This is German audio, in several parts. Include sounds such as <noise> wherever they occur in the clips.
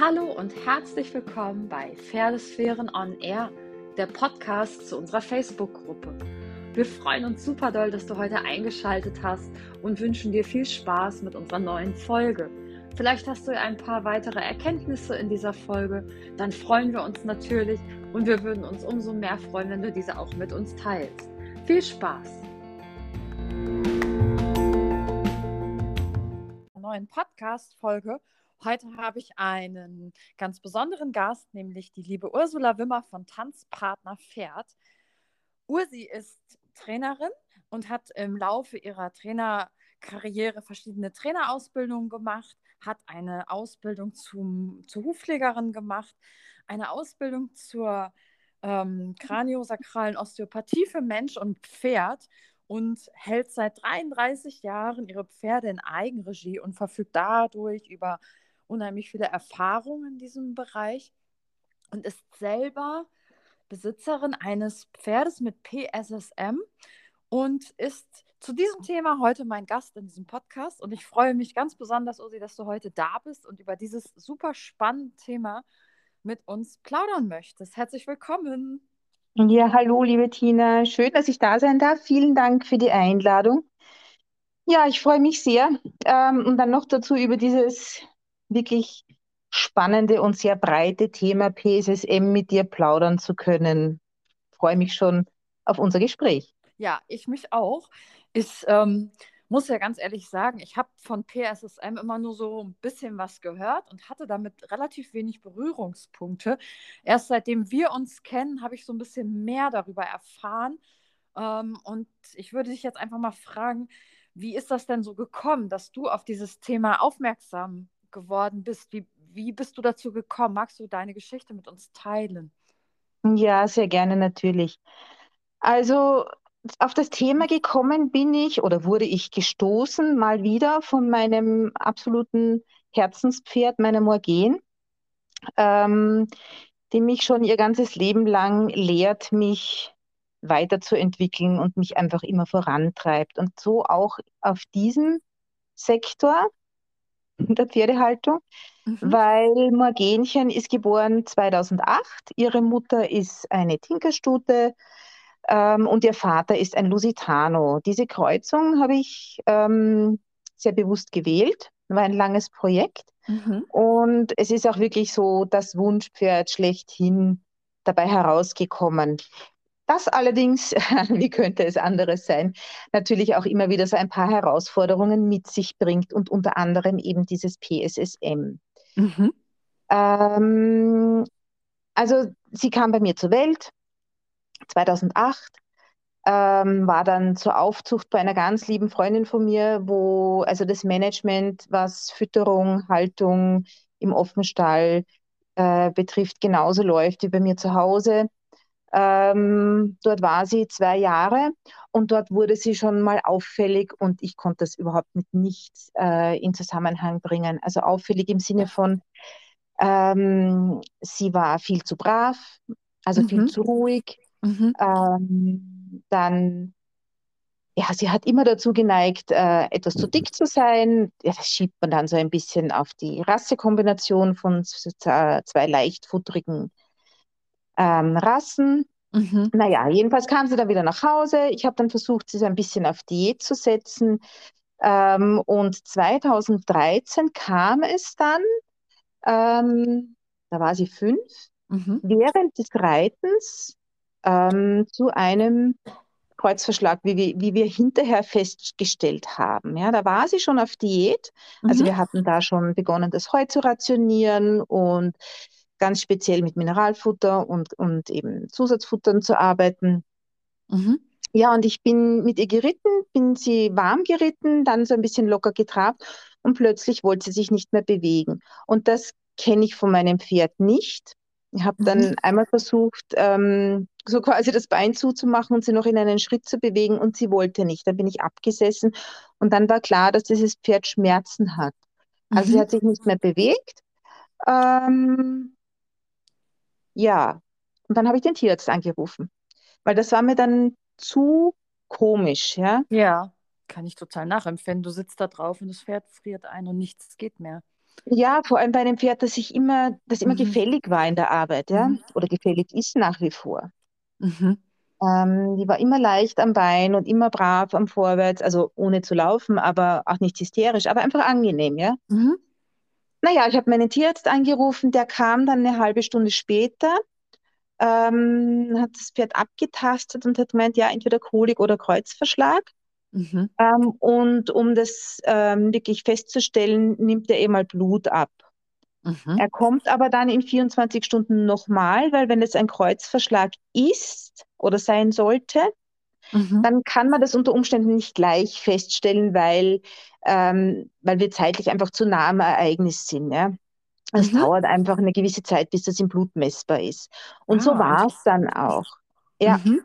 Hallo und herzlich willkommen bei Pferdesphären on Air, der Podcast zu unserer Facebook-Gruppe. Wir freuen uns super doll, dass du heute eingeschaltet hast und wünschen dir viel Spaß mit unserer neuen Folge. Vielleicht hast du ein paar weitere Erkenntnisse in dieser Folge, dann freuen wir uns natürlich und wir würden uns umso mehr freuen, wenn du diese auch mit uns teilst. Viel Spaß! Neuen Podcast-Folge Heute habe ich einen ganz besonderen Gast, nämlich die liebe Ursula Wimmer von Tanzpartner Pferd. Ursi ist Trainerin und hat im Laufe ihrer Trainerkarriere verschiedene Trainerausbildungen gemacht, hat eine Ausbildung zum, zur Hufpflegerin gemacht, eine Ausbildung zur ähm, kraniosakralen Osteopathie für Mensch und Pferd und hält seit 33 Jahren ihre Pferde in Eigenregie und verfügt dadurch über unheimlich viele Erfahrungen in diesem Bereich und ist selber Besitzerin eines Pferdes mit PSSM und ist zu diesem Thema heute mein Gast in diesem Podcast. Und ich freue mich ganz besonders, Usi, dass du heute da bist und über dieses super spannende Thema mit uns plaudern möchtest. Herzlich willkommen. Ja, hallo, liebe Tina. Schön, dass ich da sein darf. Vielen Dank für die Einladung. Ja, ich freue mich sehr. Ähm, und dann noch dazu über dieses wirklich spannende und sehr breite Thema PSSM mit dir plaudern zu können. Ich freue mich schon auf unser Gespräch. Ja, ich mich auch. Ich ähm, muss ja ganz ehrlich sagen, ich habe von PSSM immer nur so ein bisschen was gehört und hatte damit relativ wenig Berührungspunkte. Erst seitdem wir uns kennen, habe ich so ein bisschen mehr darüber erfahren. Ähm, und ich würde dich jetzt einfach mal fragen, wie ist das denn so gekommen, dass du auf dieses Thema aufmerksam geworden bist. Wie, wie bist du dazu gekommen? Magst du deine Geschichte mit uns teilen? Ja, sehr gerne natürlich. Also auf das Thema gekommen bin ich oder wurde ich gestoßen mal wieder von meinem absoluten Herzenspferd, meiner Morgen, ähm, die mich schon ihr ganzes Leben lang lehrt, mich weiterzuentwickeln und mich einfach immer vorantreibt. Und so auch auf diesem Sektor der Pferdehaltung, mhm. weil Morgenchen ist geboren 2008. Ihre Mutter ist eine Tinkerstute ähm, und ihr Vater ist ein Lusitano. Diese Kreuzung habe ich ähm, sehr bewusst gewählt, war ein langes Projekt. Mhm. Und es ist auch wirklich so das Wunschpferd schlechthin dabei herausgekommen. Das allerdings, <laughs> wie könnte es anderes sein, natürlich auch immer wieder so ein paar Herausforderungen mit sich bringt und unter anderem eben dieses PSSM. Mhm. Ähm, also sie kam bei mir zur Welt 2008, ähm, war dann zur Aufzucht bei einer ganz lieben Freundin von mir, wo also das Management, was Fütterung, Haltung im Offenstall äh, betrifft, genauso läuft wie bei mir zu Hause. Ähm, dort war sie zwei Jahre und dort wurde sie schon mal auffällig und ich konnte das überhaupt mit nichts äh, in Zusammenhang bringen. Also auffällig im Sinne von, ähm, sie war viel zu brav, also mhm. viel zu ruhig. Mhm. Ähm, dann, ja, sie hat immer dazu geneigt, äh, etwas zu dick zu sein. Ja, das schiebt man dann so ein bisschen auf die Rassekombination von zwei leichtfutterigen ähm, Rassen. Mhm. Naja, jedenfalls kam sie dann wieder nach Hause. Ich habe dann versucht, sie so ein bisschen auf Diät zu setzen. Ähm, und 2013 kam es dann, ähm, da war sie fünf, mhm. während des Reitens ähm, zu einem Kreuzverschlag, wie wir, wie wir hinterher festgestellt haben. Ja, da war sie schon auf Diät. Also mhm. wir hatten da schon begonnen, das Heu zu rationieren und ganz speziell mit Mineralfutter und, und eben Zusatzfuttern zu arbeiten. Mhm. Ja, und ich bin mit ihr geritten, bin sie warm geritten, dann so ein bisschen locker getrabt und plötzlich wollte sie sich nicht mehr bewegen. Und das kenne ich von meinem Pferd nicht. Ich habe dann mhm. einmal versucht, ähm, so quasi das Bein zuzumachen und sie noch in einen Schritt zu bewegen und sie wollte nicht. Dann bin ich abgesessen und dann war klar, dass dieses Pferd Schmerzen hat. Also mhm. sie hat sich nicht mehr bewegt. Ähm, ja, und dann habe ich den Tierarzt angerufen, weil das war mir dann zu komisch, ja. Ja, kann ich total nachempfinden. Du sitzt da drauf und das Pferd friert ein und nichts geht mehr. Ja, vor allem bei einem Pferd, das sich immer, das immer Mhm. gefällig war in der Arbeit, ja, Mhm. oder gefällig ist nach wie vor. Mhm. Ähm, die war immer leicht am Bein und immer brav am Vorwärts, also ohne zu laufen, aber auch nicht hysterisch, aber einfach angenehm, ja. Mhm. Naja, ich habe meinen Tierarzt angerufen, der kam dann eine halbe Stunde später, ähm, hat das Pferd abgetastet und hat gemeint, ja, entweder Kolik oder Kreuzverschlag. Mhm. Ähm, und um das ähm, wirklich festzustellen, nimmt er eh mal Blut ab. Mhm. Er kommt aber dann in 24 Stunden nochmal, weil wenn es ein Kreuzverschlag ist oder sein sollte, Mhm. dann kann man das unter Umständen nicht gleich feststellen, weil, ähm, weil wir zeitlich einfach zu nah am Ereignis sind. Ja? Es Mhm. dauert einfach eine gewisse Zeit, bis das im Blut messbar ist. Und so Ah, war es dann auch. Ja, Mhm.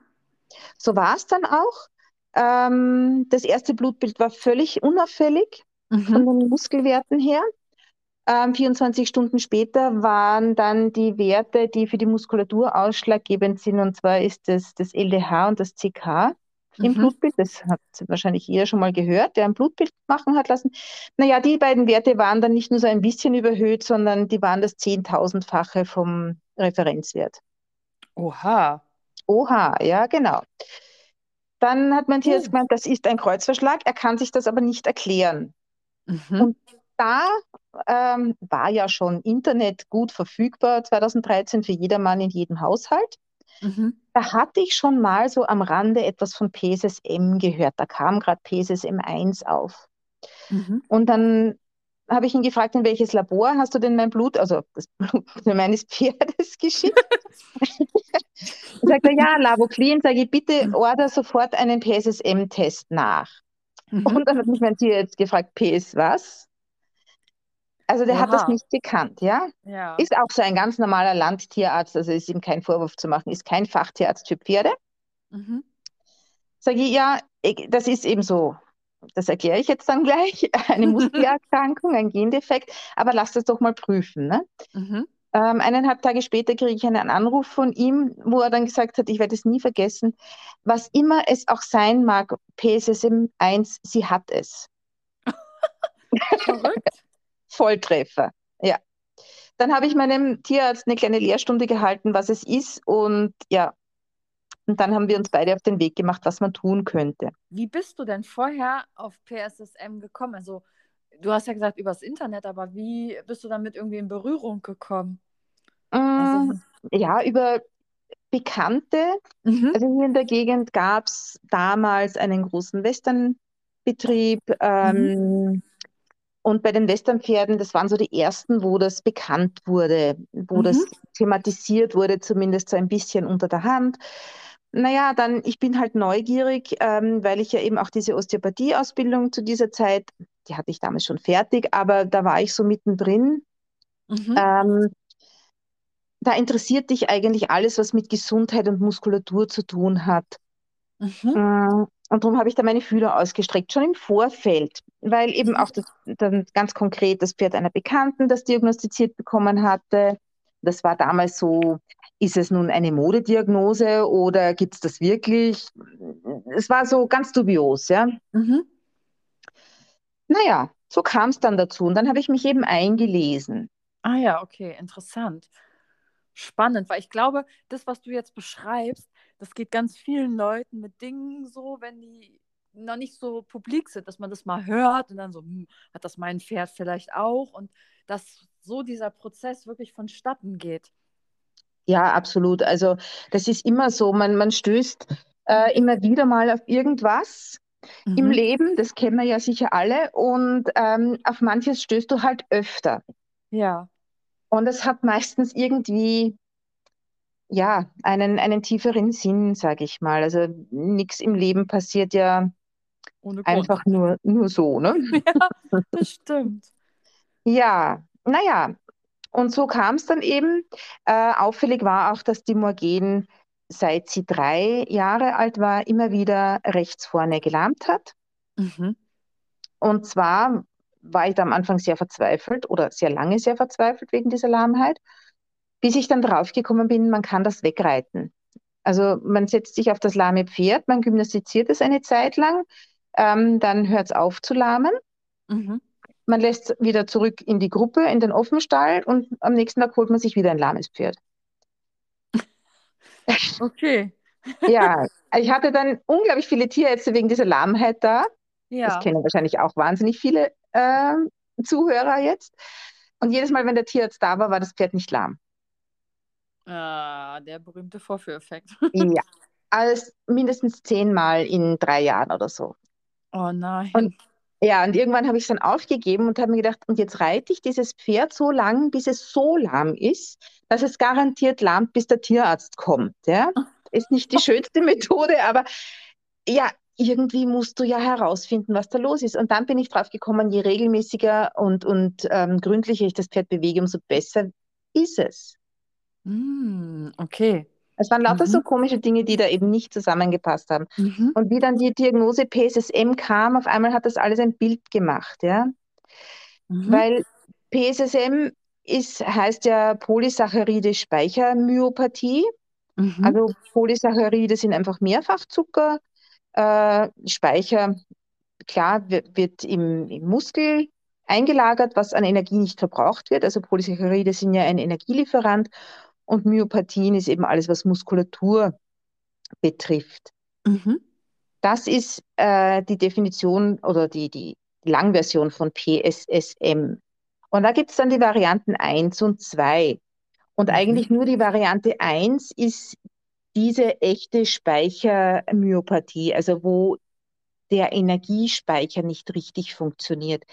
so war es dann auch. Ähm, das erste Blutbild war völlig unauffällig von Mhm. den Muskelwerten her. Ähm, 24 Stunden später waren dann die Werte, die für die Muskulatur ausschlaggebend sind, und zwar ist das, das LDH und das CK im Mhm. Blutbild. Das hat wahrscheinlich jeder schon mal gehört, der ein Blutbild machen hat lassen. Naja, die beiden Werte waren dann nicht nur so ein bisschen überhöht, sondern die waren das Zehntausendfache vom Referenzwert. Oha. Oha, ja, genau. Dann hat Tierarzt Uh. gemeint, das ist ein Kreuzverschlag, er kann sich das aber nicht erklären. Mhm. Und da ähm, war ja schon Internet gut verfügbar, 2013 für jedermann in jedem Haushalt. Mhm. Da hatte ich schon mal so am Rande etwas von PSSM gehört. Da kam gerade PSSM 1 auf. Mhm. Und dann habe ich ihn gefragt, in welches Labor hast du denn mein Blut, also das <laughs> Blut meines Pferdes geschickt? <laughs> Sagt er, ja, Laboclean, sage ich, bitte order sofort einen PSSM-Test nach. Mhm. Und dann hat mich mein Tierarzt gefragt, PS was? Also der hat das nicht gekannt, ja? Ja. Ist auch so ein ganz normaler Landtierarzt, also ist ihm kein Vorwurf zu machen, ist kein Fachtierarzt für Pferde. Mhm. Sage ich, ja, ich- das ist eben so. Das erkläre ich jetzt dann gleich. <laughs> Eine Muskelerkrankung, ein Gendefekt, aber lass das doch mal prüfen. Ne? Mhm. Ähm, eineinhalb Tage später kriege ich einen Anruf von ihm, wo er dann gesagt hat, ich werde es nie vergessen, was immer es auch sein mag, PSSM 1, sie hat es. <laughs> Verrückt. Volltreffer, ja. Dann habe ich meinem Tierarzt eine kleine Lehrstunde gehalten, was es ist und ja, und dann haben wir uns beide auf den Weg gemacht, was man tun könnte. Wie bist du denn vorher auf PSSM gekommen? Also, du hast ja gesagt übers Internet, aber wie bist du damit irgendwie in Berührung gekommen? Mm, Also, Ja, über Bekannte, mhm. also hier in der Gegend gab es damals einen großen Westernbetrieb ähm, und bei den Westernpferden, das waren so die ersten, wo das bekannt wurde, wo Mhm. das thematisiert wurde, zumindest so ein bisschen unter der Hand. Naja, dann, ich bin halt neugierig, ähm, weil ich ja eben auch diese Osteopathie-Ausbildung zu dieser Zeit, die hatte ich damals schon fertig, aber da war ich so mittendrin. Mhm. Ähm, da interessiert dich eigentlich alles, was mit Gesundheit und Muskulatur zu tun hat. Mhm. Und darum habe ich da meine Fühler ausgestreckt, schon im Vorfeld, weil eben Mhm. auch das, dann ganz konkret das Pferd einer Bekannten das diagnostiziert bekommen hatte. Das war damals so, ist es nun eine Modediagnose oder gibt es das wirklich? Es war so ganz dubios, ja. Mhm. Naja, so kam es dann dazu. Und dann habe ich mich eben eingelesen. Ah ja, okay, interessant. Spannend, weil ich glaube, das, was du jetzt beschreibst, das geht ganz vielen Leuten mit Dingen so, wenn die noch nicht so publik sind, dass man das mal hört und dann so, hm, hat das mein Pferd vielleicht auch und dass so dieser Prozess wirklich vonstatten geht. Ja, absolut. Also das ist immer so, man, man stößt äh, immer wieder mal auf irgendwas im Mhm. Leben, das kennen wir ja sicher alle, und ähm, auf manches stößt du halt öfter. Ja, Und es hat meistens irgendwie, ja, einen, einen tieferen Sinn, sage ich mal. Also nichts im Leben passiert ja einfach nur, nur so, ne? <laughs> Ja, das stimmt. Ja, naja, und so kam es dann eben. Äh, auffällig war auch, dass die Morgen, seit sie drei Jahre alt war, immer wieder rechts vorne gelahmt hat. Mhm. Und zwar war ich da am Anfang sehr verzweifelt oder sehr lange sehr verzweifelt wegen dieser Lahmheit, bis ich dann draufgekommen bin, man kann das wegreiten. Also man setzt sich auf das lahme Pferd, man gymnastiziert es eine Zeit lang, ähm, dann hört es auf zu lahmen Mhm. man lässt wieder zurück in die Gruppe, in den Offenstall und am nächsten Tag holt man sich wieder ein lahmes Pferd. <laughs> Okay. Ja, ich hatte dann unglaublich viele Tierärzte wegen dieser Lahmheit da. Ja. Das kennen wahrscheinlich auch wahnsinnig viele äh, Zuhörer jetzt. Und jedes Mal, wenn der Tierarzt da war, war das Pferd nicht lahm. Ah, der berühmte Vorführeffekt. Ja, <laughs> als mindestens zehnmal in drei Jahren oder so. Oh nein. Und ja, und irgendwann habe ich es dann aufgegeben und habe mir gedacht, und jetzt reite ich dieses Pferd so lang, bis es so lahm ist, dass es garantiert lahmt, bis der Tierarzt kommt. Ja? <laughs> Ist nicht die schönste Methode, aber ja, irgendwie musst du ja herausfinden, was da los ist. Und dann bin ich drauf gekommen, je regelmäßiger und, und ähm, gründlicher ich das Pferd bewege, umso besser ist es. Mm, okay. Es waren lauter Mhm. so komische Dinge, die da eben nicht zusammengepasst haben. Mhm. Und wie dann die Diagnose PSSM kam, auf einmal hat das alles ein Bild gemacht, ja. Mhm. Weil PSSM ist, heißt ja Polysaccharide Speichermyopathie. Mhm. Also Polysaccharide sind einfach Mehrfachzucker. Äh, Speicher, klar, wird, wird im, im Muskel eingelagert, was an Energie nicht verbraucht wird. Also Polysaccharide sind ja ein Energielieferant und Myopathien ist eben alles, was Muskulatur betrifft. Mhm. Das ist äh, die Definition oder die, die Langversion von PSSM. Und da gibt es dann die Varianten 1 und 2. Und Mhm. eigentlich nur die Variante 1 ist diese echte Speichermyopathie, also wo der Energiespeicher nicht richtig funktioniert.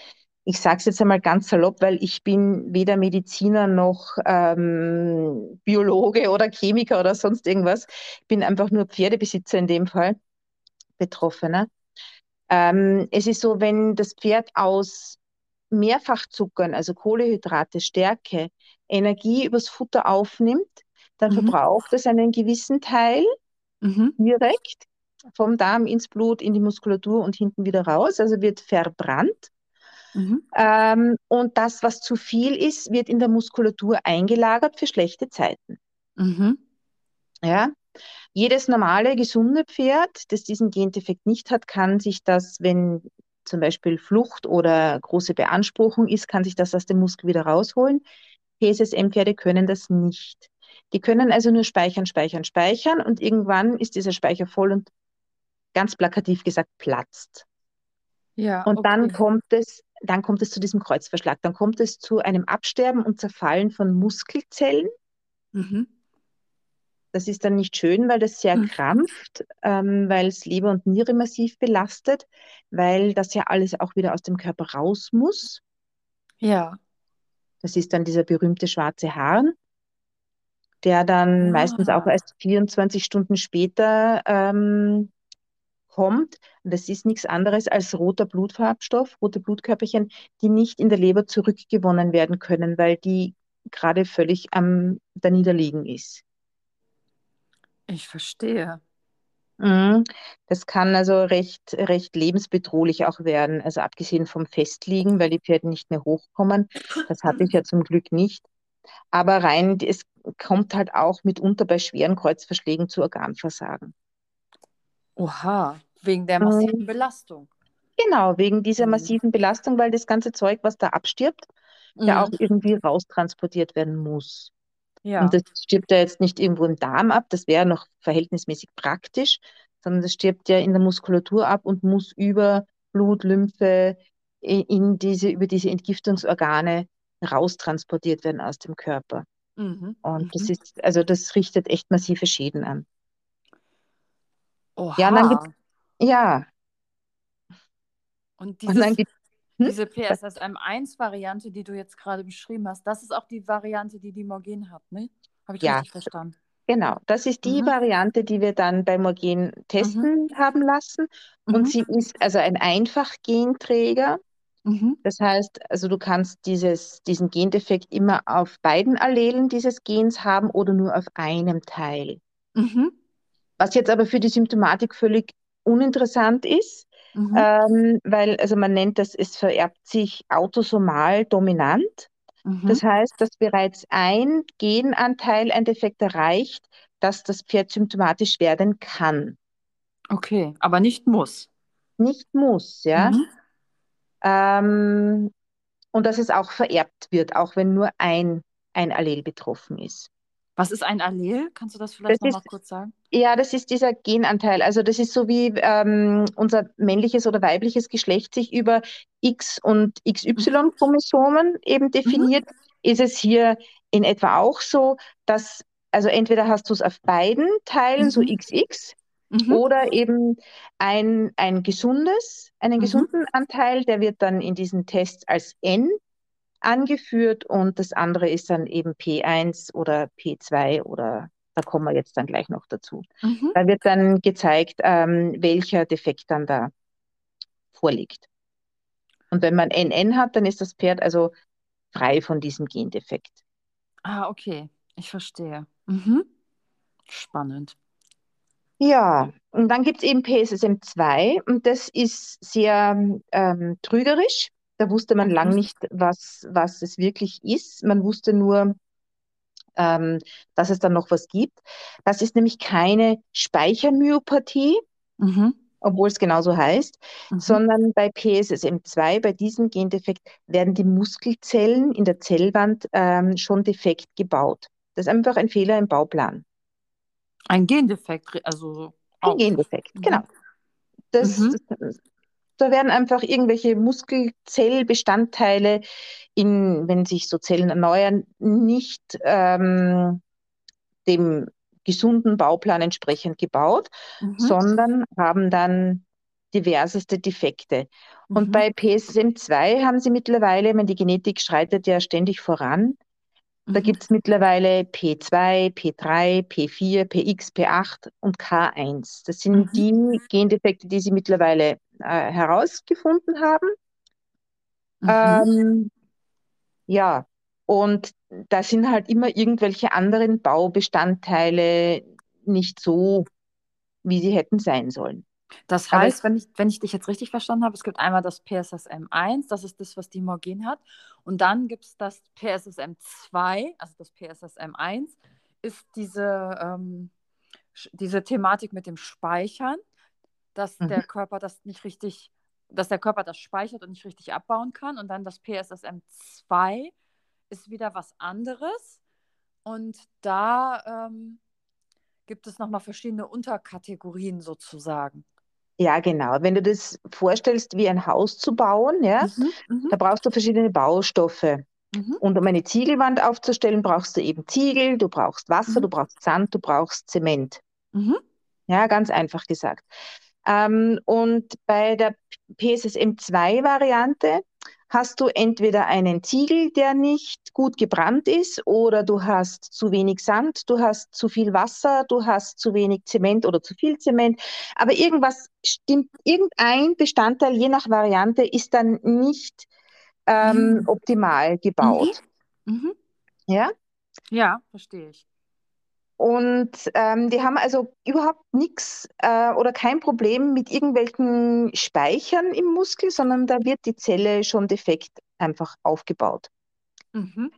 Ich sage es jetzt einmal ganz salopp, weil ich bin weder Mediziner noch ähm, Biologe oder Chemiker oder sonst irgendwas. Ich bin einfach nur Pferdebesitzer in dem Fall, Betroffener. Ähm, es ist so, wenn das Pferd aus Mehrfachzuckern, also Kohlehydrate, Stärke, Energie übers Futter aufnimmt, dann Mhm. verbraucht es einen gewissen Teil Mhm. direkt vom Darm ins Blut, in die Muskulatur und hinten wieder raus, also wird verbrannt. Mhm. Ähm, und das, was zu viel ist, wird in der Muskulatur eingelagert für schlechte Zeiten. Mhm. Ja? Jedes normale, gesunde Pferd, das diesen Gendefekt nicht hat, kann sich das, wenn zum Beispiel Flucht oder große Beanspruchung ist, kann sich das aus dem Muskel wieder rausholen. PSSM-Pferde können das nicht. Die können also nur speichern, speichern, speichern und irgendwann ist dieser Speicher voll und ganz plakativ gesagt platzt. Ja, Und dann okay. kommt es, dann kommt es zu diesem Kreuzverschlag. Dann kommt es zu einem Absterben und Zerfallen von Muskelzellen. Mhm. Das ist dann nicht schön, weil das sehr Mhm. krampft, ähm, weil es Leber und Niere massiv belastet, weil das ja alles auch wieder aus dem Körper raus muss. Ja. Das ist dann dieser berühmte schwarze Harn, der dann meistens auch Ah. erst 24 Stunden später ähm, kommt. Und das ist nichts anderes als roter Blutfarbstoff, rote Blutkörperchen, die nicht in der Leber zurückgewonnen werden können, weil die gerade völlig am Daniederliegen ist. Ich verstehe. Mhm. Das kann also recht, recht lebensbedrohlich auch werden. Also abgesehen vom Festliegen, weil die Pferde nicht mehr hochkommen. Das hatte ich ja zum Glück nicht. Aber rein, es kommt halt auch mitunter bei schweren Kreuzverschlägen zu Organversagen. Oha, wegen der Mhm. massiven Belastung. Genau, wegen dieser Mhm. massiven Belastung, weil das ganze Zeug, was da abstirbt, ja auch Mhm. irgendwie raustransportiert werden muss. Ja. Und das stirbt ja jetzt nicht irgendwo im Darm ab, das wäre noch verhältnismäßig praktisch, sondern das stirbt ja in der Muskulatur ab und muss über Blut, Lymphe in diese, über diese Entgiftungsorgane raustransportiert werden aus dem Körper. Mhm. Und das Mhm. ist, also das richtet echt massive Schäden an. Oha. Ja, und dann gibt's, ja, Und und dieses, dann gibt hm? diese PSSM1-Variante, die du jetzt gerade beschrieben hast, das ist auch die Variante, die die Morgen hat, ne? Habe ich Ja. richtig verstanden? Genau, das ist die Mhm. Variante, die wir dann bei Morgen testen haben lassen. Und Mhm. sie ist also ein Einfachgenträger. Mhm. Das heißt, also du kannst dieses, diesen Gendefekt immer auf beiden Allelen dieses Gens haben oder nur auf einem Teil. Mhm. Was jetzt aber für die Symptomatik völlig uninteressant ist, Mhm. ähm, weil also man nennt das, es vererbt sich autosomal dominant. Mhm. Das heißt, dass bereits ein Genanteil ein Defekt erreicht, dass das Pferd symptomatisch werden kann. Okay, aber nicht muss. Nicht muss, ja. Mhm. Ähm, und dass es auch vererbt wird, auch wenn nur ein, ein Allel betroffen ist. Was ist ein Allel? Kannst du das vielleicht nochmal kurz sagen? Ja, das ist dieser Genanteil. Also das ist so wie ähm, unser männliches oder weibliches Geschlecht sich über X- und XY-Chromosomen eben mhm. definiert, mhm. ist es hier in etwa auch so, dass, also entweder hast du es auf beiden Teilen, mhm. so XX, mhm. oder eben ein, ein gesundes, einen mhm. gesunden Anteil, der wird dann in diesen Tests als N angeführt und das andere ist dann eben P1 oder P2 oder da kommen wir jetzt dann gleich noch dazu. Mhm. Da wird dann gezeigt, ähm, welcher Defekt dann da vorliegt. Und wenn man NN hat, dann ist das Pferd also frei von diesem Gendefekt. Ah, okay, ich verstehe. Mhm. Spannend. Ja, und dann gibt es eben PSSM 2 und das ist sehr ähm, trügerisch. Da wusste man lang nicht, was, was es wirklich ist. Man wusste nur, ähm, dass es dann noch was gibt. Das ist nämlich keine Speichermyopathie, mhm. obwohl es genauso heißt, mhm. sondern bei PSSM2, bei diesem Gendefekt, werden die Muskelzellen in der Zellwand ähm, schon defekt gebaut. Das ist einfach ein Fehler im Bauplan. Ein Gendefekt, also. Ein Gendefekt, mhm. genau. Das, mhm. das, da werden einfach irgendwelche Muskelzellbestandteile, in, wenn sich so Zellen erneuern, nicht ähm, dem gesunden Bauplan entsprechend gebaut, mhm. sondern haben dann diverseste Defekte. Mhm. Und bei PSM2 haben sie mittlerweile, wenn die Genetik schreitet ja ständig voran, da mhm. gibt es mittlerweile P2, P3, P4, PX, P8 und K1. Das sind mhm. die Gendefekte, die sie mittlerweile äh, herausgefunden haben. Mhm. Ähm, ja, und da sind halt immer irgendwelche anderen Baubestandteile nicht so, wie sie hätten sein sollen. Das heißt, wenn ich, wenn ich dich jetzt richtig verstanden habe, es gibt einmal das PSSM1, das ist das, was die Morgen hat. Und dann gibt es das PSSM2, also das PSSM1, ist diese, ähm, diese Thematik mit dem Speichern dass mhm. der Körper das nicht richtig, dass der Körper das speichert und nicht richtig abbauen kann. Und dann das PSSM2 ist wieder was anderes. Und da ähm, gibt es nochmal verschiedene Unterkategorien sozusagen. Ja, genau. Wenn du das vorstellst, wie ein Haus zu bauen, ja, mhm, mhm. da brauchst du verschiedene Baustoffe. Mhm. Und um eine Ziegelwand aufzustellen, brauchst du eben Ziegel, du brauchst Wasser, mhm. du brauchst Sand, du brauchst Zement. Mhm. Ja, ganz einfach gesagt. Ähm, und bei der PSSM2-Variante hast du entweder einen Ziegel, der nicht gut gebrannt ist, oder du hast zu wenig Sand, du hast zu viel Wasser, du hast zu wenig Zement oder zu viel Zement. Aber irgendwas stimmt, irgendein Bestandteil, je nach Variante, ist dann nicht ähm, mhm. optimal gebaut. Mhm. Mhm. Ja? Ja, verstehe ich. Und ähm, die haben also überhaupt nichts äh, oder kein Problem mit irgendwelchen Speichern im Muskel, sondern da wird die Zelle schon defekt einfach aufgebaut. Mhm.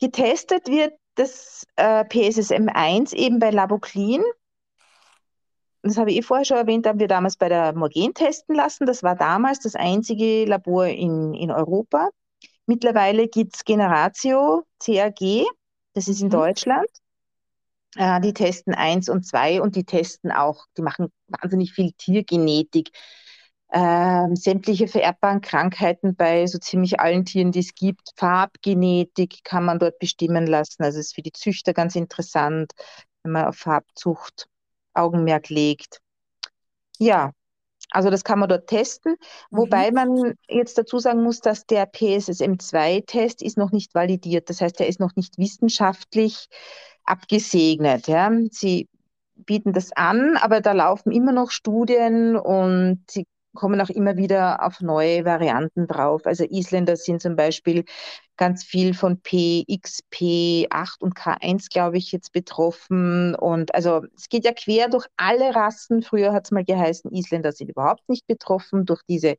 Getestet wird das äh, PSSM1 eben bei Laboclin. Das habe ich eh vorher schon erwähnt, haben wir damals bei der Morgen testen lassen. Das war damals das einzige Labor in, in Europa. Mittlerweile gibt es Generatio CAG, das ist in mhm. Deutschland. Äh, die testen eins und zwei und die testen auch, die machen wahnsinnig viel Tiergenetik. Ähm, sämtliche vererbbaren Krankheiten bei so ziemlich allen Tieren, die es gibt. Farbgenetik kann man dort bestimmen lassen. Also ist für die Züchter ganz interessant, wenn man auf Farbzucht Augenmerk legt. Ja, also das kann man dort testen, mhm. wobei man jetzt dazu sagen muss, dass der PSSM2-Test ist noch nicht validiert. Das heißt, er ist noch nicht wissenschaftlich abgesegnet. Ja. Sie bieten das an, aber da laufen immer noch Studien und sie kommen auch immer wieder auf neue Varianten drauf. Also Isländer sind zum Beispiel ganz viel von PXP8 und K1, glaube ich, jetzt betroffen. Und also es geht ja quer durch alle Rassen. Früher hat es mal geheißen, Isländer sind überhaupt nicht betroffen durch diese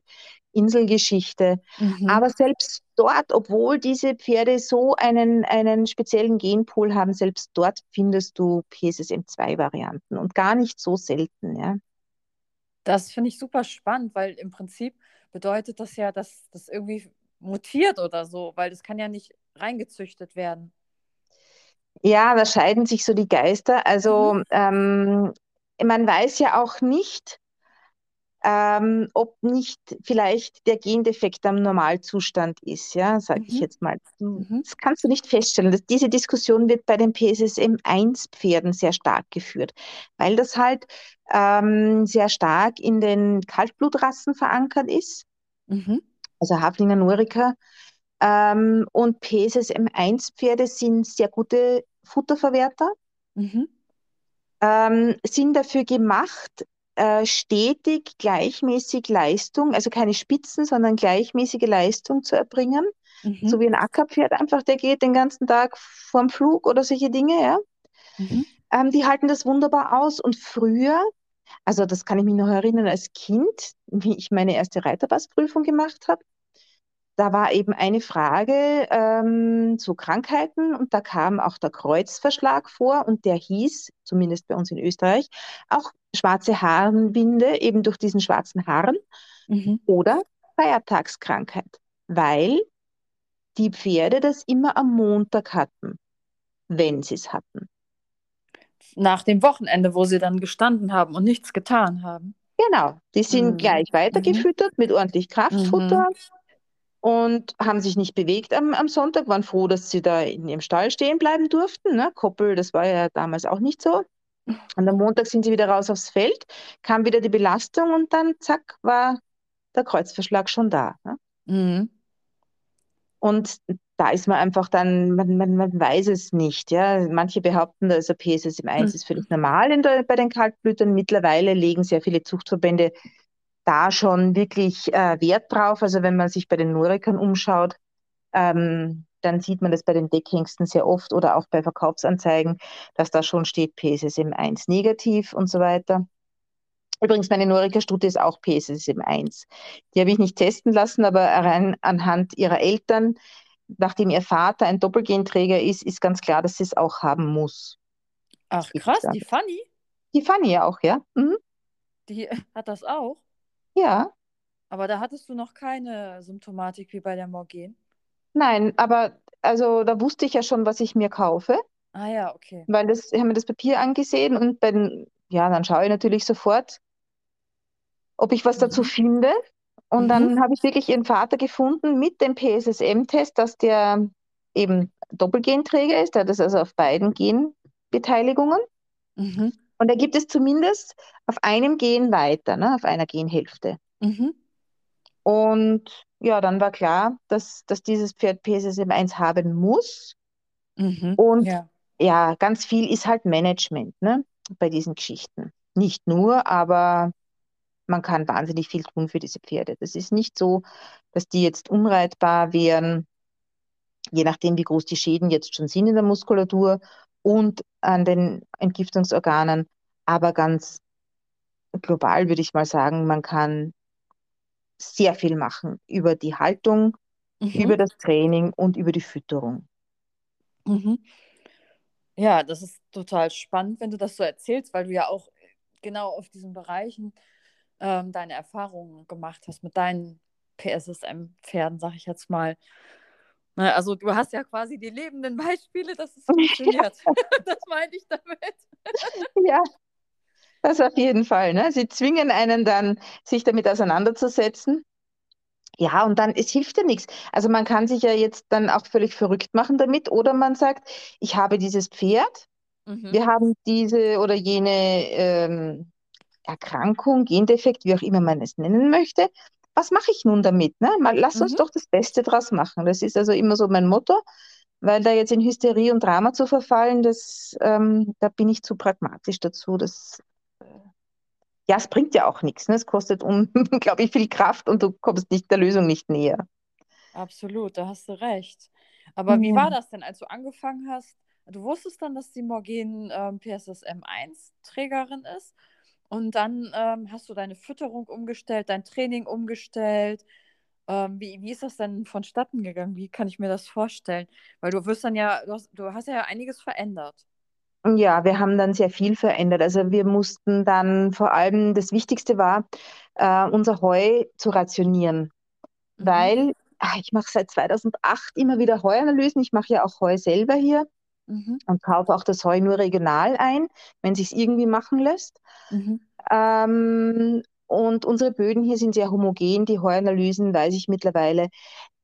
Inselgeschichte. Mhm. Aber selbst dort, obwohl diese Pferde so einen, einen speziellen Genpool haben, selbst dort findest du PSSM2-Varianten und gar nicht so selten. Ja. Das finde ich super spannend, weil im Prinzip bedeutet das ja, dass das irgendwie mutiert oder so, weil das kann ja nicht reingezüchtet werden. Ja, da scheiden sich so die Geister. Also Mhm. ähm, man weiß ja auch nicht, ähm, ob nicht vielleicht der Gendefekt am Normalzustand ist, ja, sage ich Mhm. jetzt mal. Mhm. das kannst du nicht feststellen. Das, diese Diskussion wird bei den PSSM-1-Pferden sehr stark geführt, weil das halt ähm, sehr stark in den Kaltblutrassen verankert ist, Mhm. also Haflinger Noriker. Ähm, und PSSM-1-Pferde sind sehr gute Futterverwerter Mhm. ähm, sind dafür gemacht, äh, stetig gleichmäßig Leistung, also keine Spitzen, sondern gleichmäßige Leistung zu erbringen. Mhm. So wie ein Ackerpferd einfach, der geht den ganzen Tag vorm Flug oder solche Dinge, ja. Mhm. Ähm, die halten das wunderbar aus. Und früher, also das kann ich mich noch erinnern als Kind, wie ich meine erste Reiterpassprüfung gemacht habe, da war eben eine Frage ähm, zu Krankheiten und da kam auch der Kreuzverschlag vor und der hieß, zumindest bei uns in Österreich, auch schwarze Haarenwinde, eben durch diesen schwarzen Haaren Mhm. oder Feiertagskrankheit, weil die Pferde das immer am Montag hatten, wenn sie es hatten. Nach dem Wochenende, wo sie dann gestanden haben und nichts getan haben. Genau, die sind Mhm. gleich weitergefüttert mit ordentlich Kraftfutter Mhm. Und haben sich nicht bewegt am, am Sonntag, waren froh, dass sie da in ihrem Stall stehen bleiben durften. Ne? Koppel, das war ja damals auch nicht so. Und am Montag sind sie wieder raus aufs Feld, kam wieder die Belastung und dann zack, war der Kreuzverschlag schon da. Ne? Mhm. Und da ist man einfach dann, man, man, man weiß es nicht. Ja? Manche behaupten, also PSSM1 ist völlig normal in der, bei den Kaltblütern. Mittlerweile legen sehr viele Zuchtverbände da schon wirklich äh, Wert drauf. Also wenn man sich bei den Norikern umschaut, ähm, dann sieht man das bei den Deckhengsten sehr oft oder auch bei Verkaufsanzeigen, dass da schon steht PSSM1 negativ und so weiter. Übrigens, meine Norika-Studie ist auch PSSM1. Die habe ich nicht testen lassen, aber rein anhand ihrer Eltern, nachdem ihr Vater ein Doppelgenträger ist, ist ganz klar, dass sie es auch haben muss. Ach krass, die Fanny, Die Fanny ja auch, ja? Mhm. die hat das auch. Ja, Aber da hattest du noch keine Symptomatik wie bei der Morgen. nein, aber also da wusste ich ja schon, was ich mir kaufe, Ah ja, okay. weil das, ich habe mir das Papier angesehen und bei den, ja, dann schaue ich natürlich sofort, ob ich was dazu Mhm. finde. Und Mhm. dann habe ich wirklich ihren Vater gefunden mit dem PSSM-Test, dass der eben Doppelgenträger ist. Der hat das also auf beiden Genbeteiligungen. Mhm. Und da gibt es zumindest auf einem Gen weiter, ne, auf einer Genhälfte. Mhm. Und ja, dann war klar, dass, dass dieses Pferd PSSM1 haben muss. Mhm. Und Ja. ja, ganz viel ist halt Management, ne, bei diesen Geschichten. Nicht nur, aber man kann wahnsinnig viel tun für diese Pferde. Das ist nicht so, dass die jetzt unreitbar wären, je nachdem, wie groß die Schäden jetzt schon sind in der Muskulatur und an den Entgiftungsorganen. Aber ganz global würde ich mal sagen, man kann sehr viel machen über die Haltung, Mhm. über das Training und über die Fütterung. Mhm. Ja, das ist total spannend, wenn du das so erzählst, weil du ja auch genau auf diesen Bereichen ähm, deine Erfahrungen gemacht hast mit deinen PSSM-Pferden, sag ich jetzt mal. Na, Also du hast ja quasi die lebenden Beispiele, dass es <laughs> funktioniert. <laughs> das meine ich damit. Ja, das auf jeden Fall. Ne? Sie zwingen einen dann, sich damit auseinanderzusetzen. Ja, und dann, es hilft ja nichts. Also man kann sich ja jetzt dann auch völlig verrückt machen damit oder man sagt, ich habe dieses Pferd, Mhm. wir haben diese oder jene ähm, Erkrankung, Gendefekt, wie auch immer man es nennen möchte. Was mache ich nun damit? Ne? Mal, lass uns Mhm. doch das Beste draus machen. Das ist also immer so mein Motto, weil da jetzt in Hysterie und Drama zu verfallen, das, ähm, da bin ich zu pragmatisch dazu. Das, äh, ja, es bringt ja auch nichts. Ne? Es kostet <laughs> unglaublich viel Kraft und du kommst nicht der Lösung nicht näher. Absolut, da hast du recht. Aber wie war das denn, als du angefangen hast? Du wusstest dann, dass die Morgen ähm, PSSM1-Trägerin ist. Und dann ähm, hast du deine Fütterung umgestellt, dein Training umgestellt. Ähm, wie, wie ist das denn vonstatten gegangen? Wie kann ich mir das vorstellen? Weil du wirst dann ja, du hast, du hast ja einiges verändert. Ja, wir haben dann sehr viel verändert. Also wir mussten dann vor allem, das Wichtigste war, äh, unser Heu zu rationieren, Mhm. weil ah, ich mache seit 2008 immer wieder Heuanalysen. Ich mache ja auch Heu selber hier mhm. und kaufe auch das Heu nur regional ein, wenn sich es irgendwie machen lässt. Mhm. Ähm, und unsere Böden hier sind sehr homogen. Die Heuanalysen, weiß ich mittlerweile,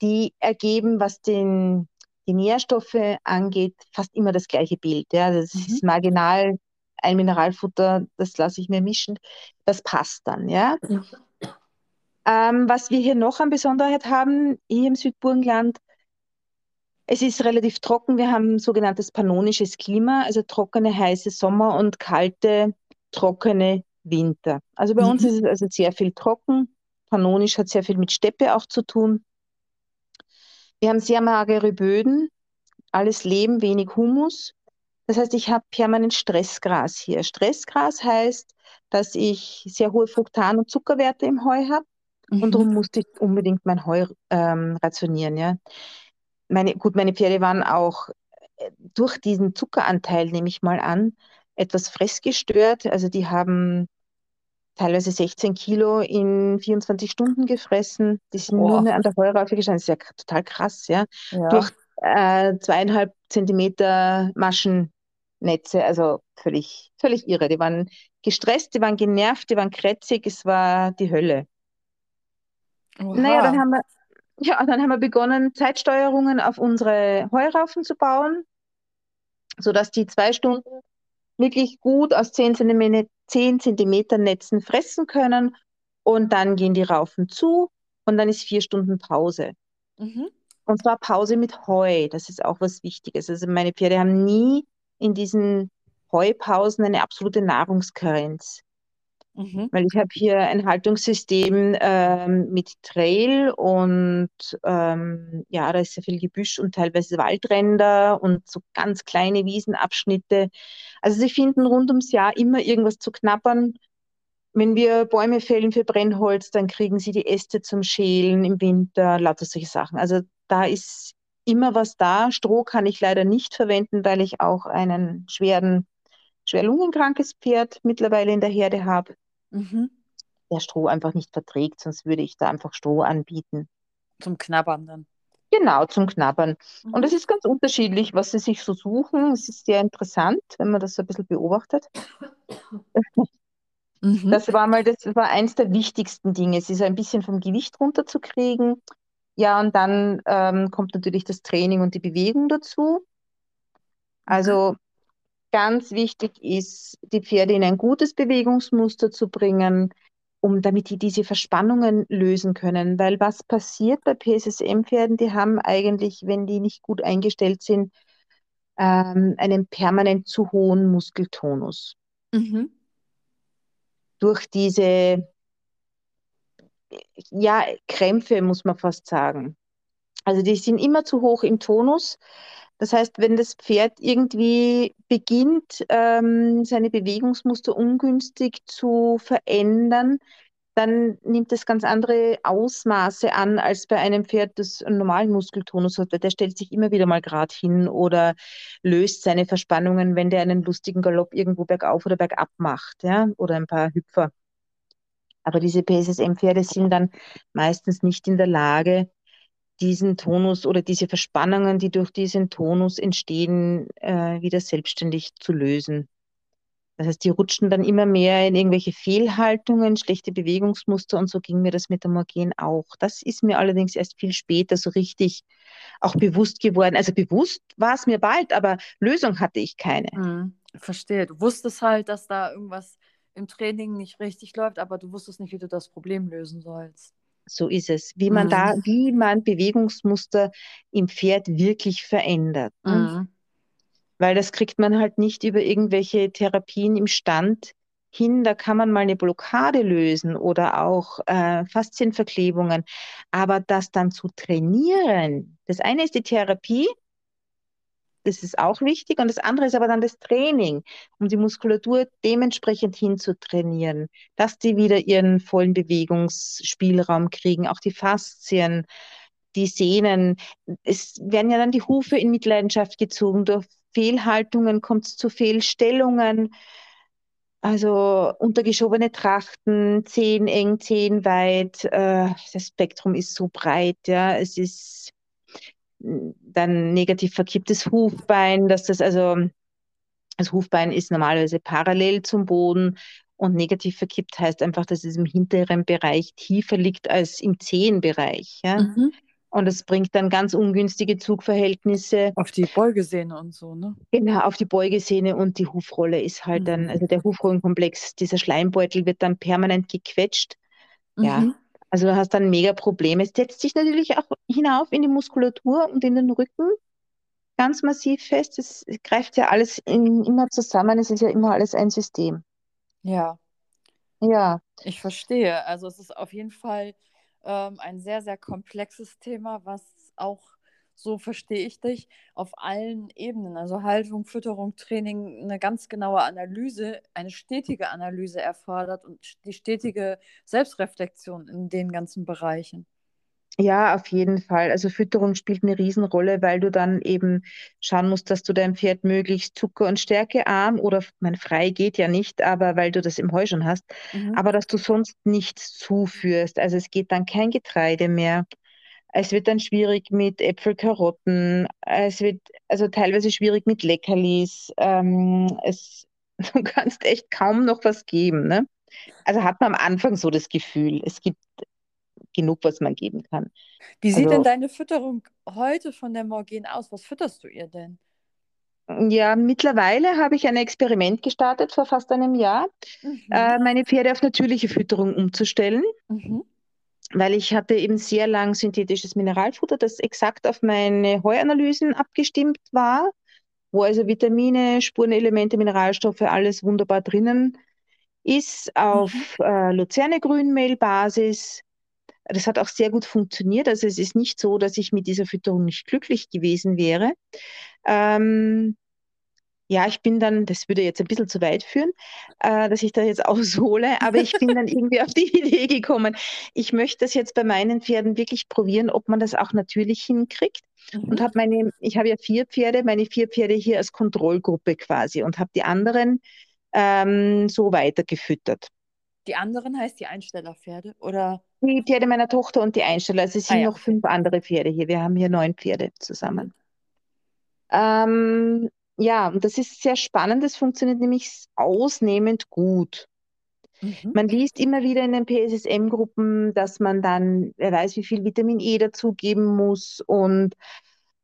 die ergeben, was den, die Nährstoffe angeht, fast immer das gleiche Bild. Ja. Das mhm. ist marginal ein Mineralfutter, das lasse ich mir mischen. Das passt dann. Ja. Mhm. Ähm, was wir hier noch an Besonderheit haben, hier im Südburgenland, es ist relativ trocken. Wir haben sogenanntes pannonisches Klima, also trockene, heiße Sommer und kalte, trockene Winter. Also bei mhm. uns ist es also sehr viel trocken. Pannonisch hat sehr viel mit Steppe auch zu tun. Wir haben sehr magere Böden, alles Leben, wenig Humus. Das heißt, ich habe permanent Stressgras hier. Stressgras heißt, dass ich sehr hohe Fruktan- und Zuckerwerte im Heu habe. Mhm. Und darum musste ich unbedingt mein Heu ähm, rationieren. Ja. Meine, gut, meine Pferde waren auch äh, durch diesen Zuckeranteil, nehme ich mal an, etwas fressgestört. Also die haben teilweise 16 Kilo in 24 Stunden gefressen. Die sind Boah. nur mehr an der Heuraufe gestanden. Das ist ja total krass, ja. ja. Durch äh, zweieinhalb Zentimeter Maschennetze, also völlig, völlig irre. Die waren gestresst, die waren genervt, die waren krätzig, es war die Hölle. Oha. Naja, dann haben wir, ja, dann haben wir begonnen, Zeitsteuerungen auf unsere Heuraufen zu bauen, sodass die zwei Stunden wirklich gut aus 10 cm, 10 Zentimeter Netzen fressen können und dann gehen die Raufen zu und dann ist vier Stunden Pause. Mhm. Und zwar Pause mit Heu, das ist auch was Wichtiges. Also meine Pferde haben nie in diesen Heupausen eine absolute Nahrungskarenz. Mhm. Weil ich habe hier ein Haltungssystem ähm, mit Trail und ähm, ja, da ist sehr viel Gebüsch und teilweise Waldränder und so ganz kleine Wiesenabschnitte. Also sie finden rund ums Jahr immer irgendwas zu knabbern. Wenn wir Bäume fällen für Brennholz, dann kriegen sie die Äste zum Schälen im Winter, lauter solche Sachen. Also da ist immer was da. Stroh kann ich leider nicht verwenden, weil ich auch einen schweren, schwer lungenkrankes Pferd mittlerweile in der Herde habe mhm. der Stroh einfach nicht verträgt, sonst würde ich da einfach Stroh anbieten. Zum Knabbern dann. Genau, zum Knabbern. Mhm. Und es ist ganz unterschiedlich, was sie sich so suchen. Es ist sehr interessant, wenn man das so ein bisschen beobachtet. Mhm. Das war mal, das war eins der wichtigsten Dinge. Es ist ein bisschen vom Gewicht runterzukriegen. Ja, und dann ähm, kommt natürlich das Training und die Bewegung dazu. Also ganz wichtig ist, die Pferde in ein gutes Bewegungsmuster zu bringen, um damit die diese Verspannungen lösen können. Weil was passiert bei PSSM-Pferden, die haben eigentlich, wenn die nicht gut eingestellt sind, ähm, einen permanent zu hohen Muskeltonus. Mhm. Durch diese ja, Krämpfe, muss man fast sagen. Also die sind immer zu hoch im Tonus. Das heißt, wenn das Pferd irgendwie beginnt, ähm, seine Bewegungsmuster ungünstig zu verändern, dann nimmt es ganz andere Ausmaße an als bei einem Pferd, das einen normalen Muskeltonus hat, der stellt sich immer wieder mal gerade hin oder löst seine Verspannungen, wenn der einen lustigen Galopp irgendwo bergauf oder bergab macht, ja, oder ein paar Hüpfer. Aber diese PSSM-Pferde sind dann meistens nicht in der Lage, diesen Tonus oder diese Verspannungen, die durch diesen Tonus entstehen, äh, wieder selbstständig zu lösen. Das heißt, die rutschten dann immer mehr in irgendwelche Fehlhaltungen, schlechte Bewegungsmuster und so ging mir das mit der Morgen auch. Das ist mir allerdings erst viel später so richtig auch bewusst geworden. Also bewusst war es mir bald, aber Lösung hatte ich keine. Mhm, verstehe. Du wusstest halt, dass da irgendwas im Training nicht richtig läuft, aber du wusstest nicht, wie du das Problem lösen sollst. So ist es. Wie man mhm. da, wie man Bewegungsmuster im Pferd wirklich verändert. Ne? Mhm. Weil das kriegt man halt nicht über irgendwelche Therapien im Stand hin. Da kann man mal eine Blockade lösen oder auch äh, Faszienverklebungen. Aber das dann zu trainieren, das eine ist die Therapie das ist auch wichtig. Und das andere ist aber dann das Training, um die Muskulatur dementsprechend hinzutrainieren, dass die wieder ihren vollen Bewegungsspielraum kriegen, auch die Faszien, die Sehnen. Es werden ja dann die Hufe in Mitleidenschaft gezogen. Durch Fehlhaltungen kommt es zu Fehlstellungen. Also untergeschobene Trachten, Zehen eng, Zehen weit. Äh, das Spektrum ist so breit, ja. Es ist dann negativ verkipptes Hufbein, dass das also das Hufbein ist normalerweise parallel zum Boden und negativ verkippt heißt einfach, dass es im hinteren Bereich tiefer liegt als im Zehenbereich. Ja? Mhm. Und das bringt dann ganz ungünstige Zugverhältnisse. Auf die Beugesehne und so, ne? Genau, auf die Beugesehne und die Hufrolle ist halt dann, Mhm. also der Hufrollenkomplex, dieser Schleimbeutel wird dann permanent gequetscht. Ja, Mhm. Also du hast dann mega Probleme. Es setzt sich natürlich auch hinauf in die Muskulatur und in den Rücken ganz massiv fest. Es greift ja alles in, immer zusammen. Es ist ja immer alles ein System. Ja, Ja, ich verstehe. Also es ist auf jeden Fall ähm, ein sehr, sehr komplexes Thema, was auch, so verstehe ich dich, auf allen Ebenen, also Haltung, Fütterung, Training, eine ganz genaue Analyse, eine stetige Analyse erfordert und die stetige Selbstreflexion in den ganzen Bereichen. ja, auf jeden Fall. Also Fütterung spielt eine Riesenrolle, weil du dann eben schauen musst, dass du deinem Pferd möglichst zucker- und stärkearm oder, mein frei geht ja nicht, aber weil du das im Heu schon hast, Mhm. aber dass du sonst nichts zuführst. Also es geht dann kein Getreide mehr. Es wird dann schwierig mit Äpfel, Karotten. Es wird also teilweise schwierig mit Leckerlis. Ähm, es, <laughs> du kannst echt kaum noch was geben, ne? Also hat man am Anfang so das Gefühl, es gibt genug, was man geben kann. Wie sieht denn Also deine Fütterung heute von der Morgen aus? Was fütterst du ihr denn? ja, mittlerweile habe ich ein Experiment gestartet vor fast einem Jahr, Mhm. äh, meine Pferde auf natürliche Fütterung umzustellen. Mhm. Weil ich hatte eben sehr lang synthetisches Mineralfutter, das exakt auf meine Heuanalysen abgestimmt war, wo also Vitamine, Spurenelemente, Mineralstoffe, alles wunderbar drinnen ist, auf äh, Luzerne-Grünmehl-Basis. Das hat auch sehr gut funktioniert. Also es ist nicht so, dass ich mit dieser Fütterung nicht glücklich gewesen wäre. Ähm, ja, ich bin dann, das würde jetzt ein bisschen zu weit führen, äh, dass ich da jetzt <laughs> aushole, aber ich bin dann irgendwie auf die <laughs> Idee gekommen, ich möchte das jetzt bei meinen Pferden wirklich probieren, ob man das auch natürlich hinkriegt. Und Mhm. habe meine, ich habe ja vier Pferde, meine vier Pferde hier als Kontrollgruppe quasi und habe die anderen ähm, so weitergefüttert. Die anderen heißt die Einstellerpferde oder? Die Pferde meiner Tochter und die Einsteller, also es Ah sind ja, noch fünf andere Pferde hier. Wir haben hier neun Pferde zusammen. Ähm, ja, und das ist sehr spannend. Das funktioniert nämlich ausnehmend gut. Mhm. Man liest immer wieder in den PSSM-Gruppen, dass man dann, wer weiß, wie viel Vitamin E dazugeben muss und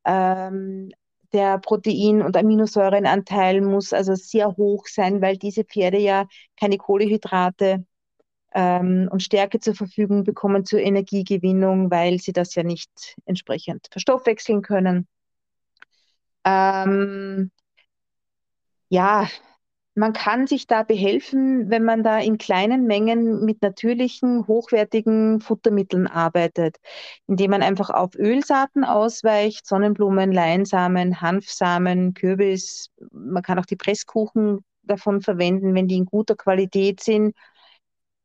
ähm, der Protein- und Aminosäurenanteil muss also sehr hoch sein, weil diese Pferde ja keine Kohlenhydrate ähm, und Stärke zur Verfügung bekommen zur Energiegewinnung, weil sie das ja nicht entsprechend verstoffwechseln können. Ähm, ja, man kann sich da behelfen, wenn man da in kleinen Mengen mit natürlichen, hochwertigen Futtermitteln arbeitet, indem man einfach auf Ölsaaten ausweicht, Sonnenblumen, Leinsamen, Hanfsamen, Kürbis. Man kann auch die Presskuchen davon verwenden, wenn die in guter Qualität sind.